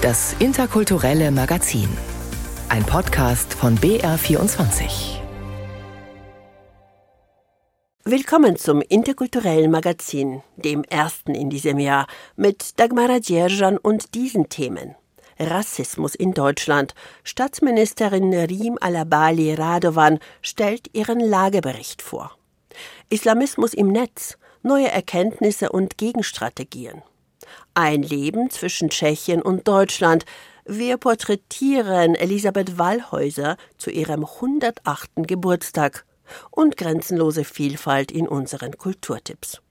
Das interkulturelle Magazin. Ein Podcast von BR24. Willkommen zum interkulturellen Magazin, dem ersten in diesem Jahr, mit Dagmara Djerjan und diesen Themen. Rassismus in Deutschland. Staatsministerin Rim Alabali Radovan stellt ihren Lagebericht vor. Islamismus im Netz, neue Erkenntnisse und Gegenstrategien. Ein Leben zwischen Tschechien und Deutschland. Wir porträtieren Elisabeth Wallhäuser zu ihrem 108. Geburtstag und grenzenlose Vielfalt in unseren Kulturtipps.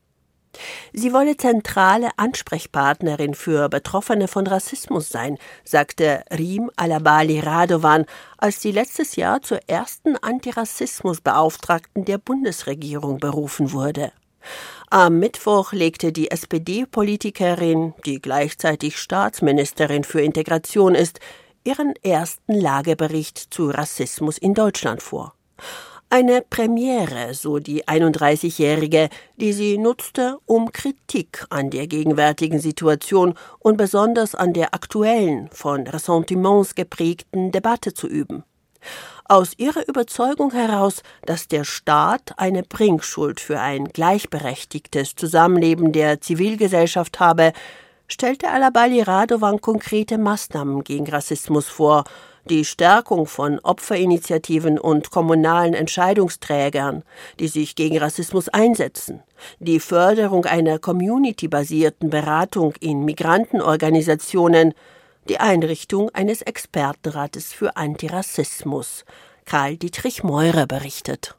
Sie wolle zentrale Ansprechpartnerin für Betroffene von Rassismus sein, sagte Rim Alabali Radovan, als sie letztes Jahr zur ersten Antirassismusbeauftragten der Bundesregierung berufen wurde. Am Mittwoch legte die SPD-Politikerin, die gleichzeitig Staatsministerin für Integration ist, ihren ersten Lagebericht zu Rassismus in Deutschland vor. Eine Premiere, so die 31-Jährige, die sie nutzte, um Kritik an der gegenwärtigen Situation und besonders an der aktuellen, von Ressentiments geprägten Debatte zu üben aus ihrer Überzeugung heraus, dass der Staat eine Bringschuld für ein gleichberechtigtes Zusammenleben der Zivilgesellschaft habe, stellte Alabali Radovan konkrete Maßnahmen gegen Rassismus vor, die Stärkung von Opferinitiativen und kommunalen Entscheidungsträgern, die sich gegen Rassismus einsetzen, die Förderung einer community-basierten Beratung in Migrantenorganisationen, die Einrichtung eines Expertenrates für Antirassismus. Karl Dietrich Meurer berichtet.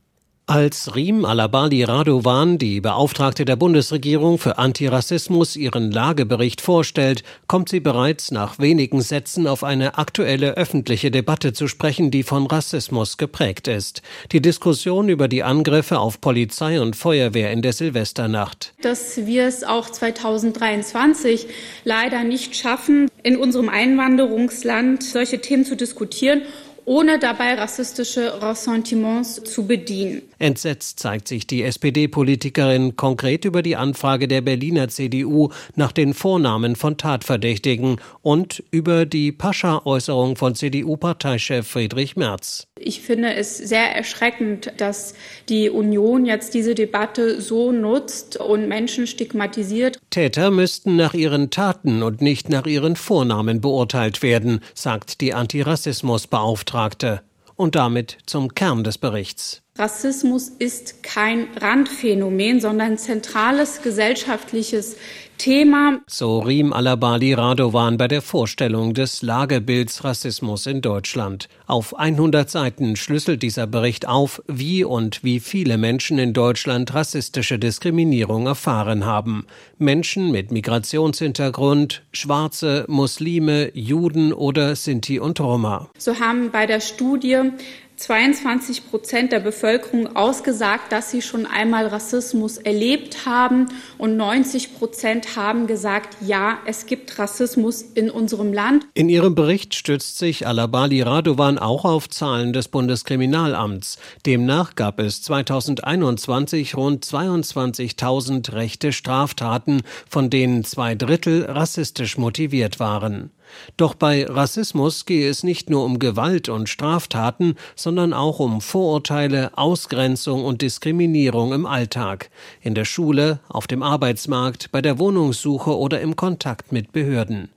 Als Riem Alabali Radovan, die Beauftragte der Bundesregierung für Antirassismus, ihren Lagebericht vorstellt, kommt sie bereits nach wenigen Sätzen auf eine aktuelle öffentliche Debatte zu sprechen, die von Rassismus geprägt ist. Die Diskussion über die Angriffe auf Polizei und Feuerwehr in der Silvesternacht. Dass wir es auch 2023 leider nicht schaffen, in unserem Einwanderungsland solche Themen zu diskutieren ohne dabei rassistische Ressentiments zu bedienen. Entsetzt zeigt sich die SPD-Politikerin konkret über die Anfrage der Berliner CDU nach den Vornamen von Tatverdächtigen und über die Pascha-Äußerung von CDU-Parteichef Friedrich Merz. Ich finde es sehr erschreckend, dass die Union jetzt diese Debatte so nutzt und Menschen stigmatisiert. Täter müssten nach ihren Taten und nicht nach ihren Vornamen beurteilt werden, sagt die Antirassismusbeauftragte. Und damit zum Kern des Berichts. Rassismus ist kein Randphänomen, sondern zentrales gesellschaftliches Thema. So Riem Alabali Radovan bei der Vorstellung des Lagebilds Rassismus in Deutschland. Auf 100 Seiten schlüsselt dieser Bericht auf, wie und wie viele Menschen in Deutschland rassistische Diskriminierung erfahren haben. Menschen mit Migrationshintergrund, Schwarze, Muslime, Juden oder Sinti und Roma. So haben bei der Studie 22 Prozent der Bevölkerung ausgesagt, dass sie schon einmal Rassismus erlebt haben und 90 Prozent haben gesagt, ja, es gibt Rassismus in unserem Land. In ihrem Bericht stützt sich Alabali Radovan auch auf Zahlen des Bundeskriminalamts. Demnach gab es 2021 rund 22.000 rechte Straftaten, von denen zwei Drittel rassistisch motiviert waren. Doch bei Rassismus gehe es nicht nur um Gewalt und Straftaten, sondern auch um Vorurteile, Ausgrenzung und Diskriminierung im Alltag, in der Schule, auf dem Arbeitsmarkt, bei der Wohnungssuche oder im Kontakt mit Behörden.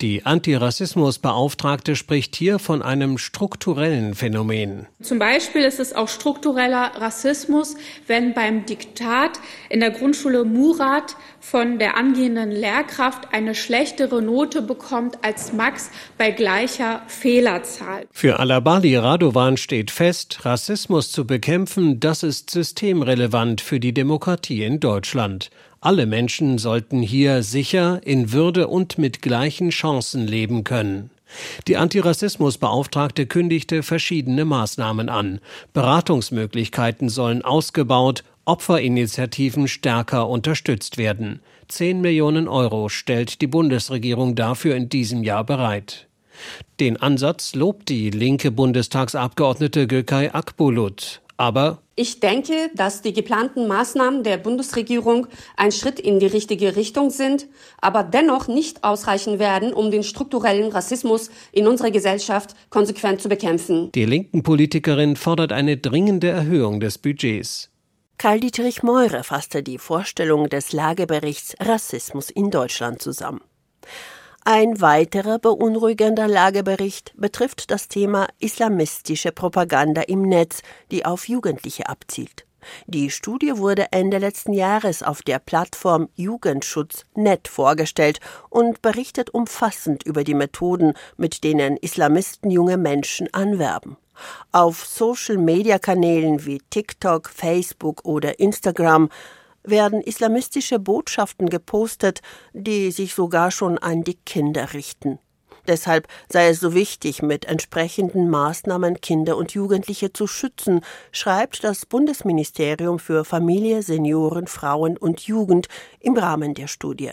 Die Antirassismusbeauftragte spricht hier von einem strukturellen Phänomen. Zum Beispiel ist es auch struktureller Rassismus, wenn beim Diktat in der Grundschule Murat von der angehenden Lehrkraft eine schlechtere Note bekommt als Max bei gleicher Fehlerzahl. Für Alabali Radovan steht fest, Rassismus zu bekämpfen, das ist systemrelevant für die Demokratie in Deutschland. Alle Menschen sollten hier sicher, in Würde und mit gleichen Chancen leben können. Die Antirassismusbeauftragte kündigte verschiedene Maßnahmen an. Beratungsmöglichkeiten sollen ausgebaut, Opferinitiativen stärker unterstützt werden. Zehn Millionen Euro stellt die Bundesregierung dafür in diesem Jahr bereit. Den Ansatz lobt die linke Bundestagsabgeordnete Gökay Akbulut. Aber ich denke, dass die geplanten Maßnahmen der Bundesregierung ein Schritt in die richtige Richtung sind, aber dennoch nicht ausreichen werden, um den strukturellen Rassismus in unserer Gesellschaft konsequent zu bekämpfen. Die linken Politikerin fordert eine dringende Erhöhung des Budgets. Karl-Dietrich Meure fasste die Vorstellung des Lageberichts Rassismus in Deutschland zusammen. Ein weiterer beunruhigender Lagebericht betrifft das Thema islamistische Propaganda im Netz, die auf Jugendliche abzielt. Die Studie wurde Ende letzten Jahres auf der Plattform Jugendschutz.net vorgestellt und berichtet umfassend über die Methoden, mit denen Islamisten junge Menschen anwerben. Auf Social-Media-Kanälen wie TikTok, Facebook oder Instagram werden islamistische Botschaften gepostet, die sich sogar schon an die Kinder richten. Deshalb sei es so wichtig, mit entsprechenden Maßnahmen Kinder und Jugendliche zu schützen, schreibt das Bundesministerium für Familie, Senioren, Frauen und Jugend im Rahmen der Studie.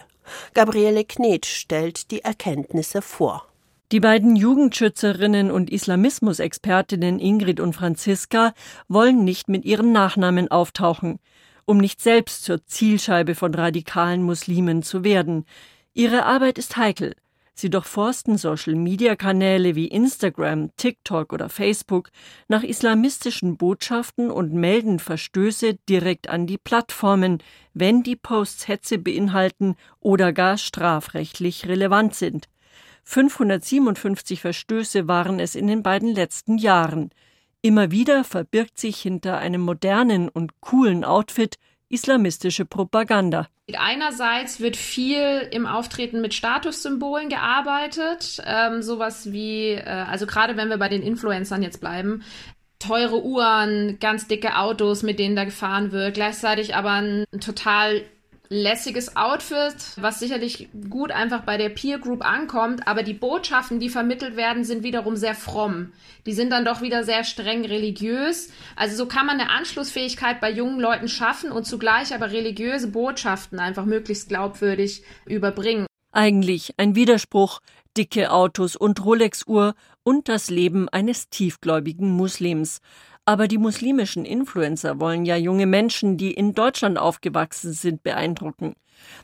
Gabriele Knetsch stellt die Erkenntnisse vor. Die beiden Jugendschützerinnen und Islamismusexpertinnen Ingrid und Franziska wollen nicht mit ihren Nachnamen auftauchen um nicht selbst zur Zielscheibe von radikalen Muslimen zu werden. Ihre Arbeit ist heikel. Sie durchforsten Social-Media-Kanäle wie Instagram, TikTok oder Facebook nach islamistischen Botschaften und melden Verstöße direkt an die Plattformen, wenn die Posts Hetze beinhalten oder gar strafrechtlich relevant sind. 557 Verstöße waren es in den beiden letzten Jahren. Immer wieder verbirgt sich hinter einem modernen und coolen Outfit islamistische Propaganda. Einerseits wird viel im Auftreten mit Statussymbolen gearbeitet, ähm, sowas wie, äh, also gerade wenn wir bei den Influencern jetzt bleiben, teure Uhren, ganz dicke Autos, mit denen da gefahren wird, gleichzeitig aber ein total lässiges Outfit, was sicherlich gut einfach bei der Peer Group ankommt, aber die Botschaften, die vermittelt werden, sind wiederum sehr fromm. Die sind dann doch wieder sehr streng religiös. Also so kann man eine Anschlussfähigkeit bei jungen Leuten schaffen und zugleich aber religiöse Botschaften einfach möglichst glaubwürdig überbringen. Eigentlich ein Widerspruch, dicke Autos und Rolex-Uhr und das Leben eines tiefgläubigen Muslims. Aber die muslimischen Influencer wollen ja junge Menschen, die in Deutschland aufgewachsen sind, beeindrucken.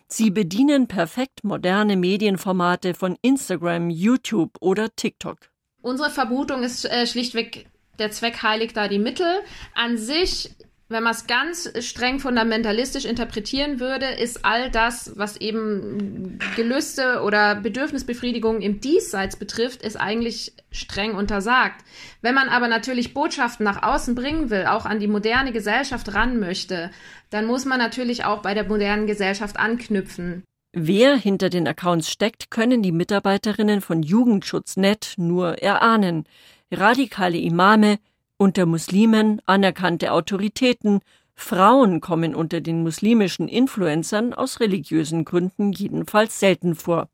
Sie bedienen perfekt moderne Medienformate von Instagram, YouTube oder TikTok. Unsere Vermutung ist äh, schlichtweg, der Zweck heiligt da die Mittel. An sich wenn man es ganz streng fundamentalistisch interpretieren würde, ist all das, was eben Gelüste oder Bedürfnisbefriedigung im Diesseits betrifft, ist eigentlich streng untersagt. Wenn man aber natürlich Botschaften nach außen bringen will, auch an die moderne Gesellschaft ran möchte, dann muss man natürlich auch bei der modernen Gesellschaft anknüpfen. Wer hinter den Accounts steckt, können die Mitarbeiterinnen von Jugendschutz.net nur erahnen. Radikale Imame, unter Muslimen anerkannte Autoritäten, Frauen kommen unter den muslimischen Influencern aus religiösen Gründen jedenfalls selten vor.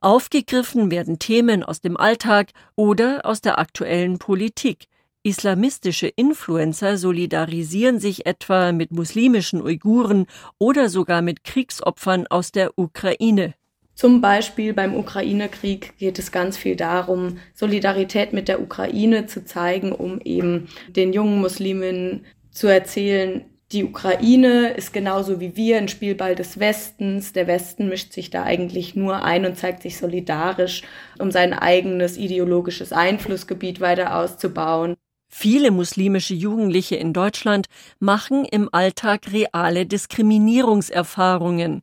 Aufgegriffen werden Themen aus dem Alltag oder aus der aktuellen Politik. Islamistische Influencer solidarisieren sich etwa mit muslimischen Uiguren oder sogar mit Kriegsopfern aus der Ukraine. Zum Beispiel beim Ukraine-Krieg geht es ganz viel darum, Solidarität mit der Ukraine zu zeigen, um eben den jungen Musliminnen zu erzählen, die Ukraine ist genauso wie wir ein Spielball des Westens. Der Westen mischt sich da eigentlich nur ein und zeigt sich solidarisch, um sein eigenes ideologisches Einflussgebiet weiter auszubauen. Viele muslimische Jugendliche in Deutschland machen im Alltag reale Diskriminierungserfahrungen.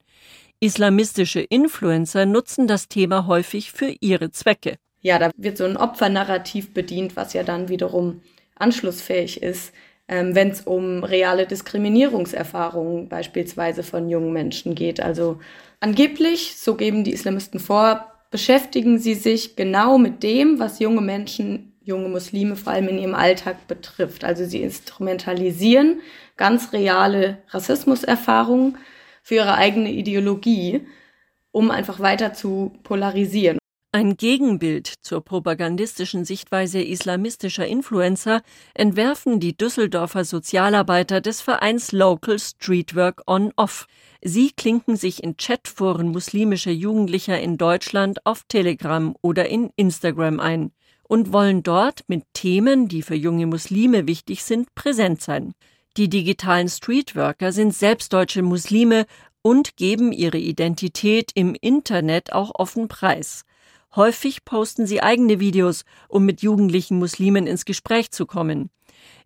Islamistische Influencer nutzen das Thema häufig für ihre Zwecke. Ja, da wird so ein Opfernarrativ bedient, was ja dann wiederum anschlussfähig ist, ähm, wenn es um reale Diskriminierungserfahrungen beispielsweise von jungen Menschen geht. Also angeblich, so geben die Islamisten vor, beschäftigen sie sich genau mit dem, was junge Menschen, junge Muslime vor allem in ihrem Alltag betrifft. Also sie instrumentalisieren ganz reale Rassismuserfahrungen für ihre eigene Ideologie, um einfach weiter zu polarisieren. Ein Gegenbild zur propagandistischen Sichtweise islamistischer Influencer entwerfen die Düsseldorfer Sozialarbeiter des Vereins Local Streetwork On Off. Sie klinken sich in Chatforen muslimischer Jugendlicher in Deutschland auf Telegram oder in Instagram ein. und wollen dort mit Themen, die für junge Muslime wichtig sind, präsent sein. Die digitalen Streetworker sind selbst deutsche Muslime und geben ihre Identität im Internet auch offen preis. Häufig posten sie eigene Videos, um mit jugendlichen Muslimen ins Gespräch zu kommen.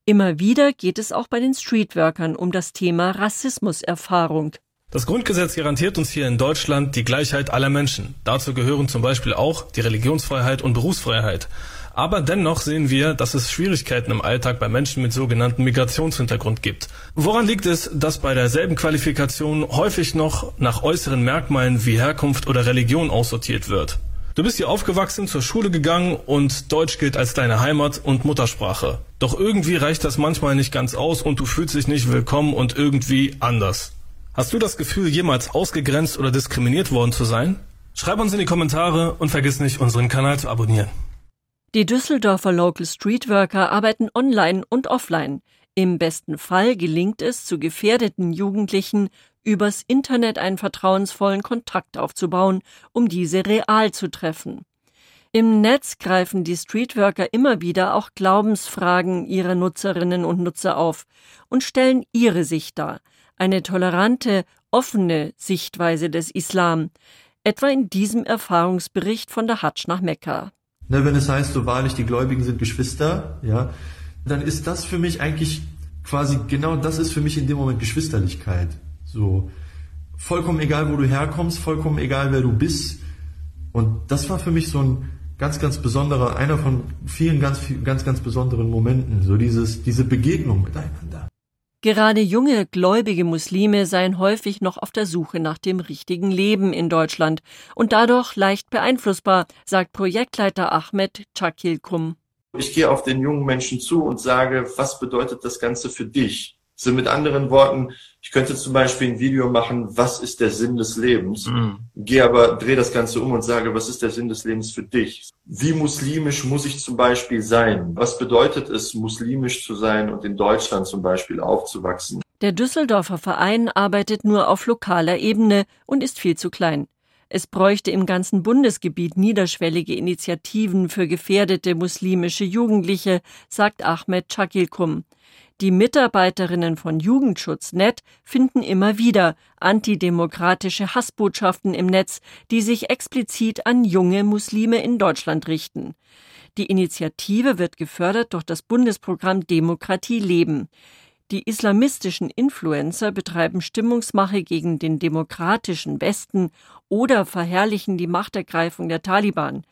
Immer wieder geht es auch bei den Streetworkern um das Thema Rassismuserfahrung. Das Grundgesetz garantiert uns hier in Deutschland die Gleichheit aller Menschen. Dazu gehören zum Beispiel auch die Religionsfreiheit und Berufsfreiheit. Aber dennoch sehen wir, dass es Schwierigkeiten im Alltag bei Menschen mit sogenannten Migrationshintergrund gibt. Woran liegt es, dass bei derselben Qualifikation häufig noch nach äußeren Merkmalen wie Herkunft oder Religion aussortiert wird? Du bist hier aufgewachsen, zur Schule gegangen und Deutsch gilt als deine Heimat und Muttersprache. Doch irgendwie reicht das manchmal nicht ganz aus und du fühlst dich nicht willkommen und irgendwie anders. Hast du das Gefühl, jemals ausgegrenzt oder diskriminiert worden zu sein? Schreib uns in die Kommentare und vergiss nicht, unseren Kanal zu abonnieren. Die Düsseldorfer Local Streetworker arbeiten online und offline. Im besten Fall gelingt es, zu gefährdeten Jugendlichen übers Internet einen vertrauensvollen Kontakt aufzubauen, um diese real zu treffen. Im Netz greifen die Streetworker immer wieder auch Glaubensfragen ihrer Nutzerinnen und Nutzer auf und stellen ihre Sicht dar – eine tolerante, offene Sichtweise des Islam, etwa in diesem Erfahrungsbericht von der Hadsch nach Mekka. Ne, wenn es heißt, so wahrlich, die Gläubigen sind Geschwister, ja, dann ist das für mich eigentlich quasi genau das ist für mich in dem Moment Geschwisterlichkeit. So vollkommen egal, wo du herkommst, vollkommen egal, wer du bist. Und das war für mich so ein ganz, ganz besonderer, einer von vielen ganz, ganz, ganz besonderen Momenten. So dieses, diese Begegnung miteinander. Gerade junge gläubige Muslime seien häufig noch auf der Suche nach dem richtigen Leben in Deutschland und dadurch leicht beeinflussbar, sagt Projektleiter Ahmed Chakilkum. Ich gehe auf den jungen Menschen zu und sage, was bedeutet das Ganze für dich? So mit anderen Worten, ich könnte zum Beispiel ein Video machen, was ist der Sinn des Lebens? Mhm. Gehe aber, drehe das Ganze um und sage, was ist der Sinn des Lebens für dich? Wie muslimisch muss ich zum Beispiel sein? Was bedeutet es, muslimisch zu sein und in Deutschland zum Beispiel aufzuwachsen? Der Düsseldorfer Verein arbeitet nur auf lokaler Ebene und ist viel zu klein. Es bräuchte im ganzen Bundesgebiet niederschwellige Initiativen für gefährdete muslimische Jugendliche, sagt Ahmed Chakilkum. Die Mitarbeiterinnen von Jugendschutz.net finden immer wieder antidemokratische Hassbotschaften im Netz, die sich explizit an junge Muslime in Deutschland richten. Die Initiative wird gefördert durch das Bundesprogramm Demokratie leben. Die islamistischen Influencer betreiben Stimmungsmache gegen den demokratischen Westen oder verherrlichen die Machtergreifung der Taliban.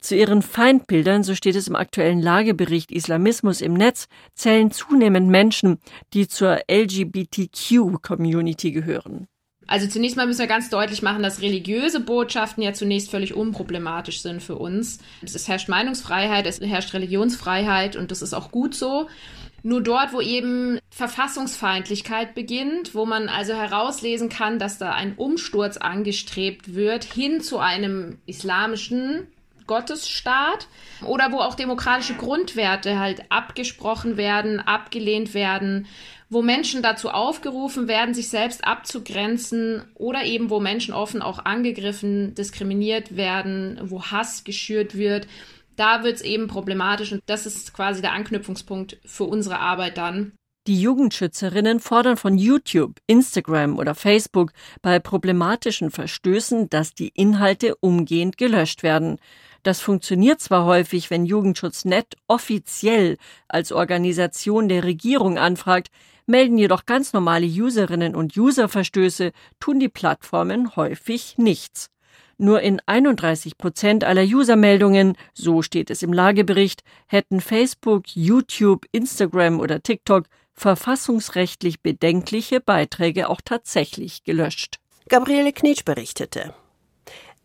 Zu ihren Feindbildern, so steht es im aktuellen Lagebericht Islamismus im Netz, zählen zunehmend Menschen, die zur LGBTQ-Community gehören. Also zunächst mal müssen wir ganz deutlich machen, dass religiöse Botschaften ja zunächst völlig unproblematisch sind für uns. Es herrscht Meinungsfreiheit, es herrscht Religionsfreiheit und das ist auch gut so. Nur dort, wo eben Verfassungsfeindlichkeit beginnt, wo man also herauslesen kann, dass da ein Umsturz angestrebt wird hin zu einem islamischen Gottesstaat oder wo auch demokratische Grundwerte halt abgesprochen werden, abgelehnt werden, wo Menschen dazu aufgerufen werden, sich selbst abzugrenzen oder eben wo Menschen offen auch angegriffen, diskriminiert werden, wo Hass geschürt wird. Da wird es eben problematisch und das ist quasi der Anknüpfungspunkt für unsere Arbeit dann. Die Jugendschützerinnen fordern von YouTube, Instagram oder Facebook bei problematischen Verstößen, dass die Inhalte umgehend gelöscht werden. Das funktioniert zwar häufig, wenn Jugendschutz.net offiziell als Organisation der Regierung anfragt, melden jedoch ganz normale Userinnen und User Verstöße, tun die Plattformen häufig nichts. Nur in 31 Prozent aller Usermeldungen, so steht es im Lagebericht, hätten Facebook, YouTube, Instagram oder TikTok verfassungsrechtlich bedenkliche Beiträge auch tatsächlich gelöscht. Gabriele Knitsch berichtete.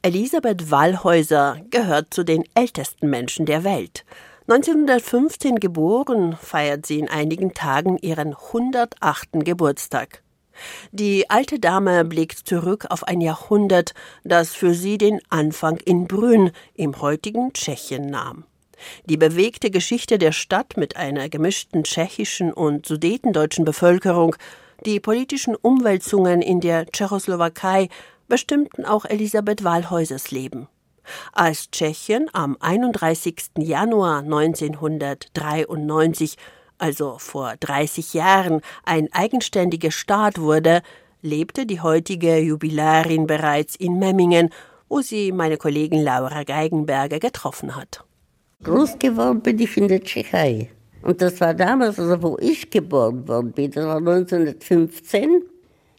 Elisabeth Wallhäuser gehört zu den ältesten Menschen der Welt. 1915 geboren, feiert sie in einigen Tagen ihren 108. Geburtstag. Die alte Dame blickt zurück auf ein Jahrhundert, das für sie den Anfang in Brünn im heutigen Tschechien nahm. Die bewegte Geschichte der Stadt mit einer gemischten tschechischen und sudetendeutschen Bevölkerung, die politischen Umwälzungen in der Tschechoslowakei bestimmten auch Elisabeth Wahlhäusers Leben. Als Tschechien am 31. Januar 1993, also vor 30 Jahren, ein eigenständiger Staat wurde, lebte die heutige Jubilarin bereits in Memmingen, wo sie meine Kollegin Laura Geigenberger getroffen hat. Groß geworden bin ich in der Tschechei. Und das war damals, also wo ich geboren worden bin, das war 1915,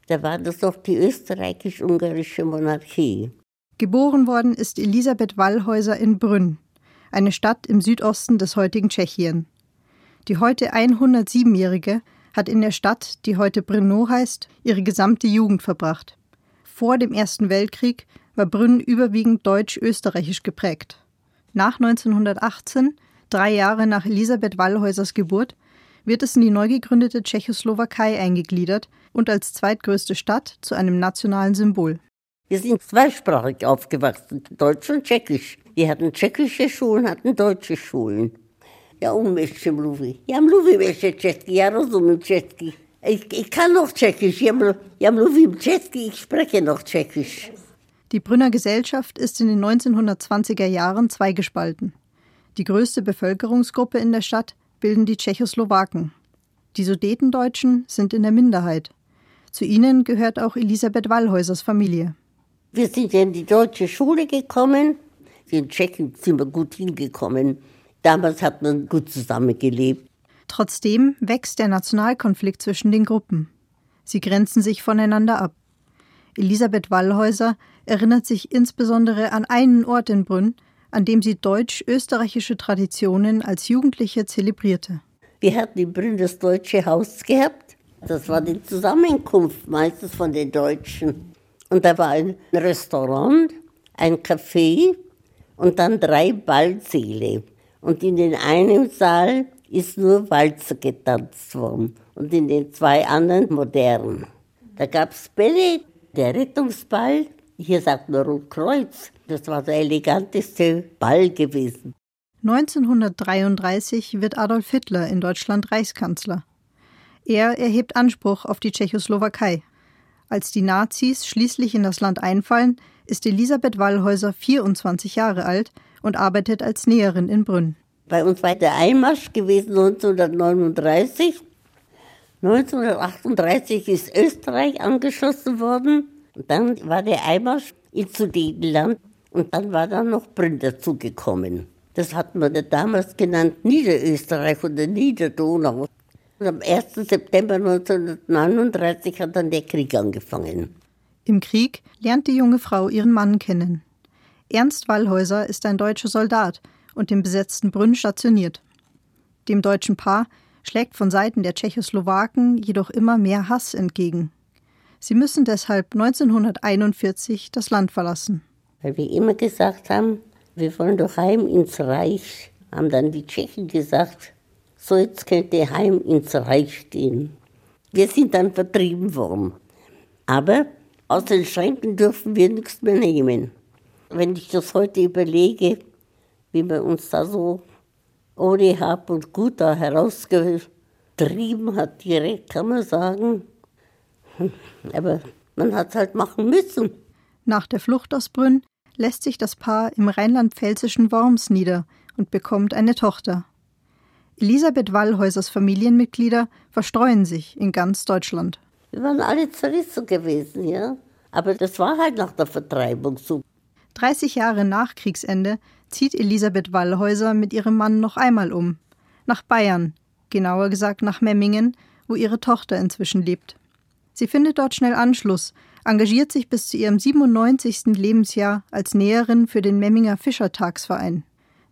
da war das noch die österreichisch-ungarische Monarchie. Geboren worden ist Elisabeth Wallhäuser in Brünn, eine Stadt im Südosten des heutigen Tschechien. Die heute 107-Jährige hat in der Stadt, die heute Brno heißt, ihre gesamte Jugend verbracht. Vor dem Ersten Weltkrieg war Brünn überwiegend deutsch-österreichisch geprägt. Nach 1918, drei Jahre nach Elisabeth Wallhäusers Geburt, wird es in die neu gegründete Tschechoslowakei eingegliedert und als zweitgrößte Stadt zu einem nationalen Symbol. Wir sind zweisprachig aufgewachsen, Deutsch und Tschechisch. Wir hatten tschechische Schulen, hatten deutsche Schulen. Ja umieszczę mluví. Ja mluvím ještě česky, ja rozumím česky. Ich, ich kann noch Tschechisch, ja, ja česky, ich spreche noch Tschechisch. Die Brünner Gesellschaft ist in den 1920er Jahren zweigespalten. Die größte Bevölkerungsgruppe in der Stadt bilden die Tschechoslowaken. Die Sudetendeutschen sind in der Minderheit. Zu ihnen gehört auch Elisabeth Wallhäusers Familie. Wir sind in die deutsche Schule gekommen. In Tschechien sind wir gut hingekommen. Damals hat man gut zusammengelebt. Trotzdem wächst der Nationalkonflikt zwischen den Gruppen. Sie grenzen sich voneinander ab. Elisabeth Wallhäuser erinnert sich insbesondere an einen Ort in Brünn, an dem sie deutsch-österreichische Traditionen als Jugendliche zelebrierte. Wir hatten in Brünn das Deutsche Haus gehabt. Das war die Zusammenkunft meistens von den Deutschen. Und da war ein Restaurant, ein Café und dann drei Ballsäle. Und in den einen Saal ist nur Walzer getanzt worden und in den zwei anderen modern. Da gab es Bälle, der Rettungsball, hier sagt man Rotkreuz, das war der eleganteste Ball gewesen. 1933 wird Adolf Hitler in Deutschland Reichskanzler. Er erhebt Anspruch auf die Tschechoslowakei. Als die Nazis schließlich in das Land einfallen, ist Elisabeth Wallhäuser 24 Jahre alt und arbeitet als Näherin in Brünn. Bei uns war der Einmarsch gewesen 1939. 1938 ist Österreich angeschossen worden. Und dann war der Einmarsch ins Sudetenland und dann war dann noch Brünn dazugekommen. Das hat man damals genannt Niederösterreich oder Niederdonau. Und am 1. September 1939 hat dann der Krieg angefangen. Im Krieg lernt die junge Frau ihren Mann kennen. Ernst Wallhäuser ist ein deutscher Soldat und im besetzten Brünn stationiert. Dem deutschen Paar schlägt von Seiten der Tschechoslowaken jedoch immer mehr Hass entgegen. Sie müssen deshalb 1941 das Land verlassen. Weil wir immer gesagt haben, wir wollen doch heim ins Reich, haben dann die Tschechen gesagt, so jetzt könnt ihr heim ins Reich gehen. Wir sind dann vertrieben worden. Aber aus den Schränken dürfen wir nichts mehr nehmen. Wenn ich das heute überlege, wie man uns da so ohne Hab und Gut da herausgetrieben hat, direkt kann man sagen. Aber man hat es halt machen müssen. Nach der Flucht aus Brünn lässt sich das Paar im rheinland-pfälzischen Worms nieder und bekommt eine Tochter. Elisabeth Wallhäusers Familienmitglieder verstreuen sich in ganz Deutschland. Wir waren alle zerrissen gewesen, ja. Aber das war halt nach der Vertreibung so. 30 Jahre nach Kriegsende zieht Elisabeth Wallhäuser mit ihrem Mann noch einmal um. Nach Bayern, genauer gesagt nach Memmingen, wo ihre Tochter inzwischen lebt. Sie findet dort schnell Anschluss, engagiert sich bis zu ihrem 97. Lebensjahr als Näherin für den Memminger Fischertagsverein.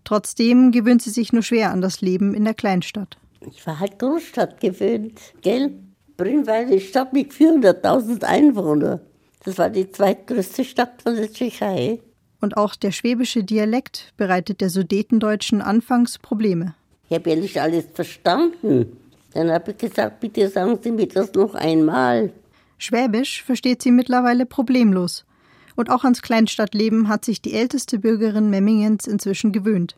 Trotzdem gewöhnt sie sich nur schwer an das Leben in der Kleinstadt. Ich war halt Großstadt gewöhnt, gell? Eine Stadt mit 400.000 Einwohnern. Das war die zweitgrößte Stadt von der Tschechei und auch der schwäbische Dialekt bereitet der Sudetendeutschen anfangs Probleme. Ich habe ja nicht alles verstanden. Dann habe ich gesagt, bitte sagen Sie mir das noch einmal. Schwäbisch versteht sie mittlerweile problemlos. Und auch ans Kleinstadtleben hat sich die älteste Bürgerin Memmingens inzwischen gewöhnt.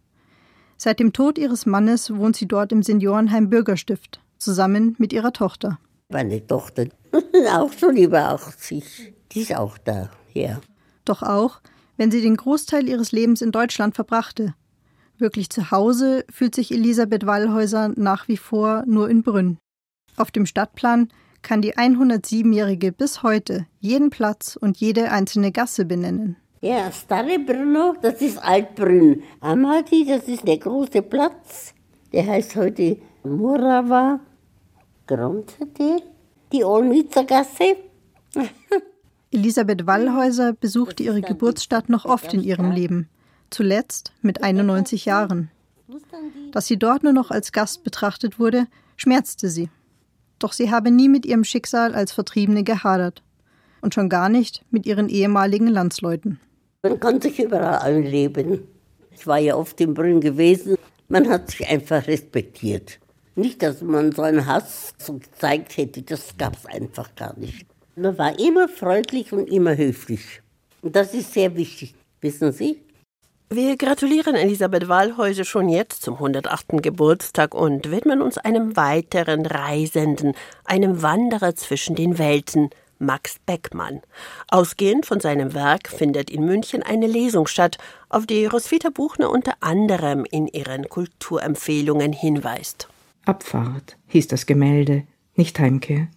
Seit dem Tod ihres Mannes wohnt sie dort im Seniorenheim Bürgerstift, zusammen mit ihrer Tochter. Meine Tochter, auch schon über 80, die ist auch da, ja. Doch auch, wenn sie den Großteil ihres Lebens in Deutschland verbrachte. Wirklich zu Hause fühlt sich Elisabeth Wallhäuser nach wie vor nur in Brünn. Auf dem Stadtplan kann die 107-Jährige bis heute jeden Platz und jede einzelne Gasse benennen. Ja, Starre Brno, das ist Altbrünn. Amati, das ist der große Platz. Der heißt heute Murava. Grunzete, die Olnitzer Gasse. Elisabeth Wallhäuser besuchte ihre Geburtsstadt noch oft in ihrem Leben, zuletzt mit 91 Jahren. Dass sie dort nur noch als Gast betrachtet wurde, schmerzte sie. Doch sie habe nie mit ihrem Schicksal als Vertriebene gehadert und schon gar nicht mit ihren ehemaligen Landsleuten. Man kann sich überall einleben. Ich war ja oft im Brünn gewesen. Man hat sich einfach respektiert. Nicht, dass man so einen Hass so gezeigt hätte, das gab es einfach gar nicht. Man war immer freundlich und immer höflich. Und das ist sehr wichtig, wissen Sie? Wir gratulieren Elisabeth Wallhäuser schon jetzt zum 108. Geburtstag und widmen uns einem weiteren Reisenden, einem Wanderer zwischen den Welten, Max Beckmann. Ausgehend von seinem Werk findet in München eine Lesung statt, auf die Roswitha Buchner unter anderem in ihren Kulturempfehlungen hinweist. Abfahrt hieß das Gemälde, nicht Heimkehr.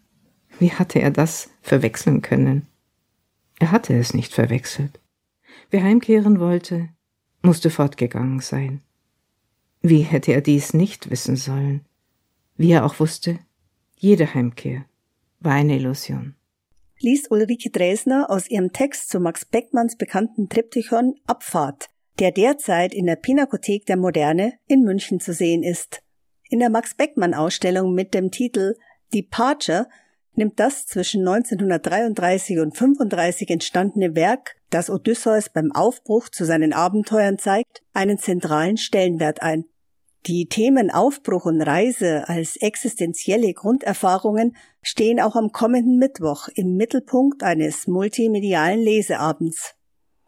Wie hatte er das verwechseln können? Er hatte es nicht verwechselt. Wer heimkehren wollte, musste fortgegangen sein. Wie hätte er dies nicht wissen sollen? Wie er auch wusste, jede Heimkehr war eine Illusion. Liest Ulrike Dresner aus ihrem Text zu Max Beckmanns bekannten Triptychon Abfahrt, der derzeit in der Pinakothek der Moderne in München zu sehen ist. In der Max Beckmann Ausstellung mit dem Titel Departure nimmt das zwischen 1933 und 35 entstandene Werk, das Odysseus beim Aufbruch zu seinen Abenteuern zeigt, einen zentralen Stellenwert ein. Die Themen Aufbruch und Reise als existenzielle Grunderfahrungen stehen auch am kommenden Mittwoch im Mittelpunkt eines multimedialen Leseabends.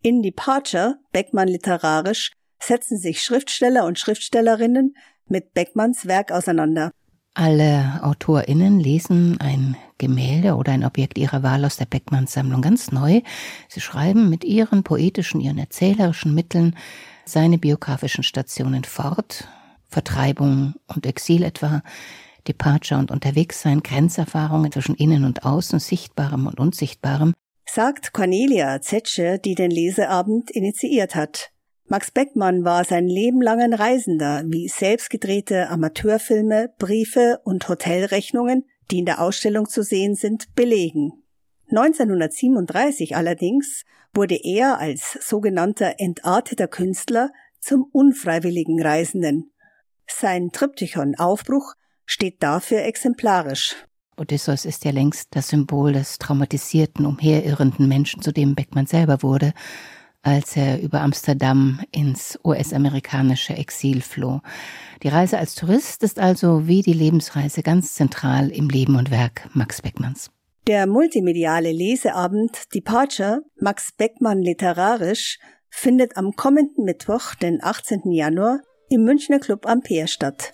In Departure, Beckmann literarisch, setzen sich Schriftsteller und Schriftstellerinnen mit Beckmanns Werk auseinander. Alle AutorInnen lesen ein Gemälde oder ein Objekt ihrer Wahl aus der Beckmanns Sammlung ganz neu. Sie schreiben mit ihren poetischen, ihren erzählerischen Mitteln seine biografischen Stationen fort. Vertreibung und Exil etwa, Departure und Unterwegssein, Grenzerfahrungen zwischen Innen und Außen, Sichtbarem und Unsichtbarem. Sagt Cornelia Zetsche, die den Leseabend initiiert hat. Max Beckmann war sein Leben lang ein Reisender, wie selbstgedrehte Amateurfilme, Briefe und Hotelrechnungen, die in der Ausstellung zu sehen sind, belegen. 1937 allerdings wurde er als sogenannter entarteter Künstler zum unfreiwilligen Reisenden. Sein Triptychon Aufbruch steht dafür exemplarisch. Odysseus ist ja längst das Symbol des traumatisierten, umherirrenden Menschen, zu dem Beckmann selber wurde als er über Amsterdam ins US-amerikanische Exil floh. Die Reise als Tourist ist also wie die Lebensreise ganz zentral im Leben und Werk Max Beckmanns. Der multimediale Leseabend Departure Max Beckmann literarisch findet am kommenden Mittwoch, den 18. Januar, im Münchner Club Ampere statt.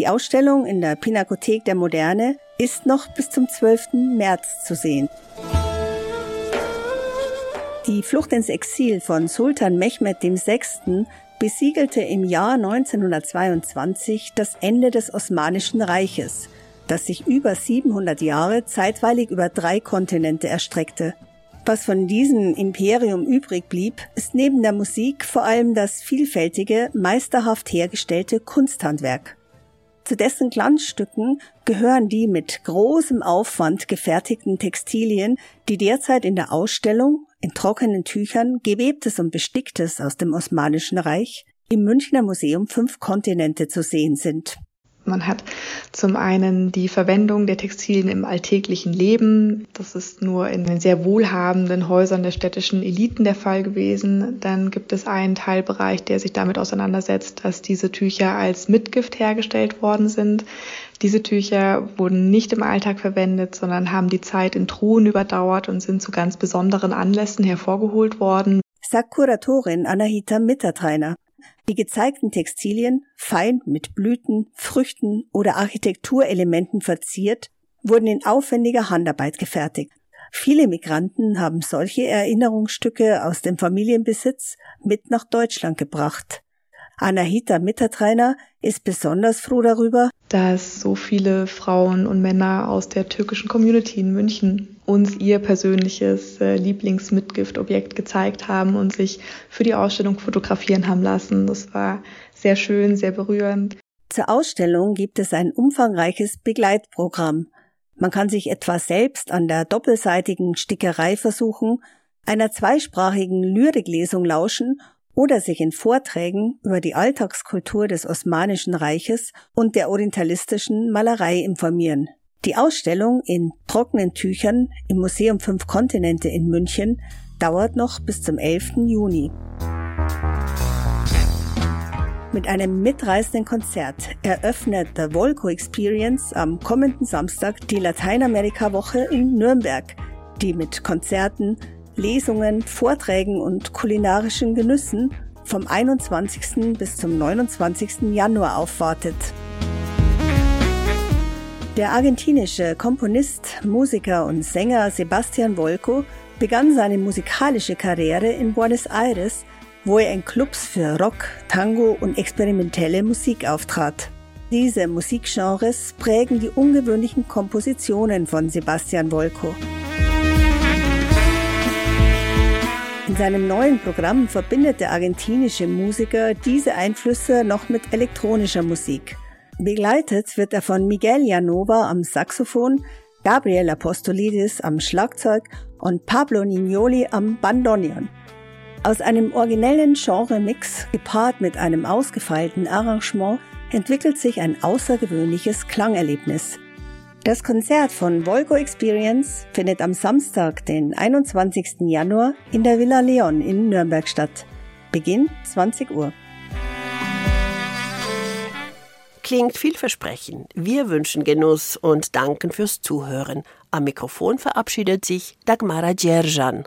Die Ausstellung in der Pinakothek der Moderne ist noch bis zum 12. März zu sehen. Die Flucht ins Exil von Sultan Mehmed VI. besiegelte im Jahr 1922 das Ende des Osmanischen Reiches, das sich über 700 Jahre zeitweilig über drei Kontinente erstreckte. Was von diesem Imperium übrig blieb, ist neben der Musik vor allem das vielfältige, meisterhaft hergestellte Kunsthandwerk. Zu dessen Glanzstücken gehören die mit großem Aufwand gefertigten Textilien, die derzeit in der Ausstellung in trockenen Tüchern gewebtes und besticktes aus dem Osmanischen Reich im Münchner Museum fünf Kontinente zu sehen sind. Man hat zum einen die Verwendung der Textilien im alltäglichen Leben. Das ist nur in den sehr wohlhabenden Häusern der städtischen Eliten der Fall gewesen. Dann gibt es einen Teilbereich, der sich damit auseinandersetzt, dass diese Tücher als Mitgift hergestellt worden sind. Diese Tücher wurden nicht im Alltag verwendet, sondern haben die Zeit in Truhen überdauert und sind zu ganz besonderen Anlässen hervorgeholt worden. Sagt Kuratorin Anahita Mittertreiner. Die gezeigten Textilien, fein mit Blüten, Früchten oder Architekturelementen verziert, wurden in aufwendiger Handarbeit gefertigt. Viele Migranten haben solche Erinnerungsstücke aus dem Familienbesitz mit nach Deutschland gebracht. Anahita Mittertreiner ist besonders froh darüber, dass so viele Frauen und Männer aus der türkischen Community in München uns ihr persönliches äh, Lieblingsmitgiftobjekt gezeigt haben und sich für die Ausstellung fotografieren haben lassen. Das war sehr schön, sehr berührend. Zur Ausstellung gibt es ein umfangreiches Begleitprogramm. Man kann sich etwa selbst an der doppelseitigen Stickerei versuchen, einer zweisprachigen Lyriklesung lauschen oder sich in Vorträgen über die Alltagskultur des Osmanischen Reiches und der orientalistischen Malerei informieren. Die Ausstellung in trockenen Tüchern im Museum Fünf Kontinente in München dauert noch bis zum 11. Juni. Mit einem mitreißenden Konzert eröffnet The Volco Experience am kommenden Samstag die Lateinamerika-Woche in Nürnberg, die mit Konzerten, Lesungen, Vorträgen und kulinarischen Genüssen vom 21. bis zum 29. Januar aufwartet. Der argentinische Komponist, Musiker und Sänger Sebastian Volco begann seine musikalische Karriere in Buenos Aires, wo er in Clubs für Rock, Tango und experimentelle Musik auftrat. Diese Musikgenres prägen die ungewöhnlichen Kompositionen von Sebastian Volco. In seinem neuen Programm verbindet der argentinische Musiker diese Einflüsse noch mit elektronischer Musik. Begleitet wird er von Miguel Janova am Saxophon, Gabriel Apostolidis am Schlagzeug und Pablo Nignoli am Bandoneon. Aus einem originellen Genre-Mix gepaart mit einem ausgefeilten Arrangement entwickelt sich ein außergewöhnliches Klangerlebnis – das Konzert von Volgo Experience findet am Samstag, den 21. Januar in der Villa Leon in Nürnberg statt. Beginn 20 Uhr. Klingt vielversprechend. Wir wünschen Genuss und danken fürs Zuhören. Am Mikrofon verabschiedet sich Dagmara Djerjan.